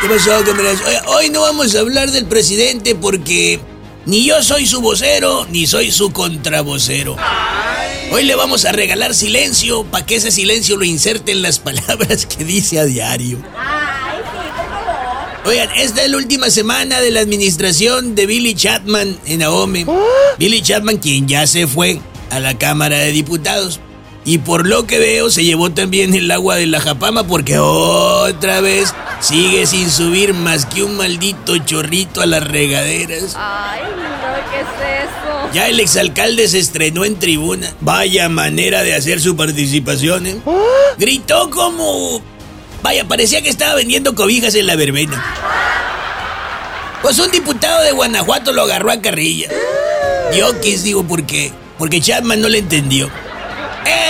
¿Qué pasó, camaradas? Hoy no vamos a hablar del presidente porque ni yo soy su vocero, ni soy su contravocero. Hoy le vamos a regalar silencio para que ese silencio lo inserte en las palabras que dice a diario. Oigan, esta es la última semana de la administración de Billy Chapman en Ahome. Billy Chapman, quien ya se fue a la Cámara de Diputados. Y por lo que veo, se llevó también el agua de la Japama porque otra vez sigue sin subir más que un maldito chorrito a las regaderas. Ay, no, ¿qué es eso? Ya el exalcalde se estrenó en tribuna. Vaya manera de hacer su participación, ¿eh? Gritó como... Vaya, parecía que estaba vendiendo cobijas en la verbena. Pues un diputado de Guanajuato lo agarró a carrilla. Yo quis, digo, ¿por qué? Porque Chapman no le entendió.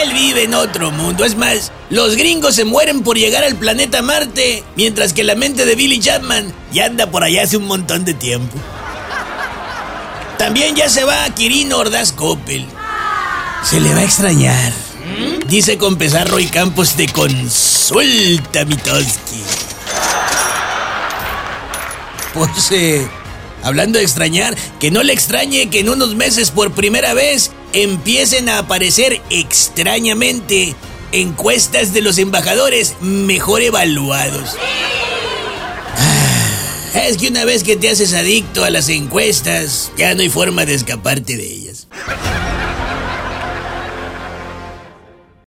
Él vive en otro mundo. Es más, los gringos se mueren por llegar al planeta Marte, mientras que la mente de Billy Chapman ya anda por allá hace un montón de tiempo. También ya se va a Quirino Ordaz Coppel. Se le va a extrañar. Dice con pesar Roy Campos de consulta, Mitoski. Pues, eh, hablando de extrañar, que no le extrañe que en unos meses por primera vez empiecen a aparecer extrañamente encuestas de los embajadores mejor evaluados. Ah, Es que una vez que te haces adicto a las encuestas, ya no hay forma de escaparte de ellas.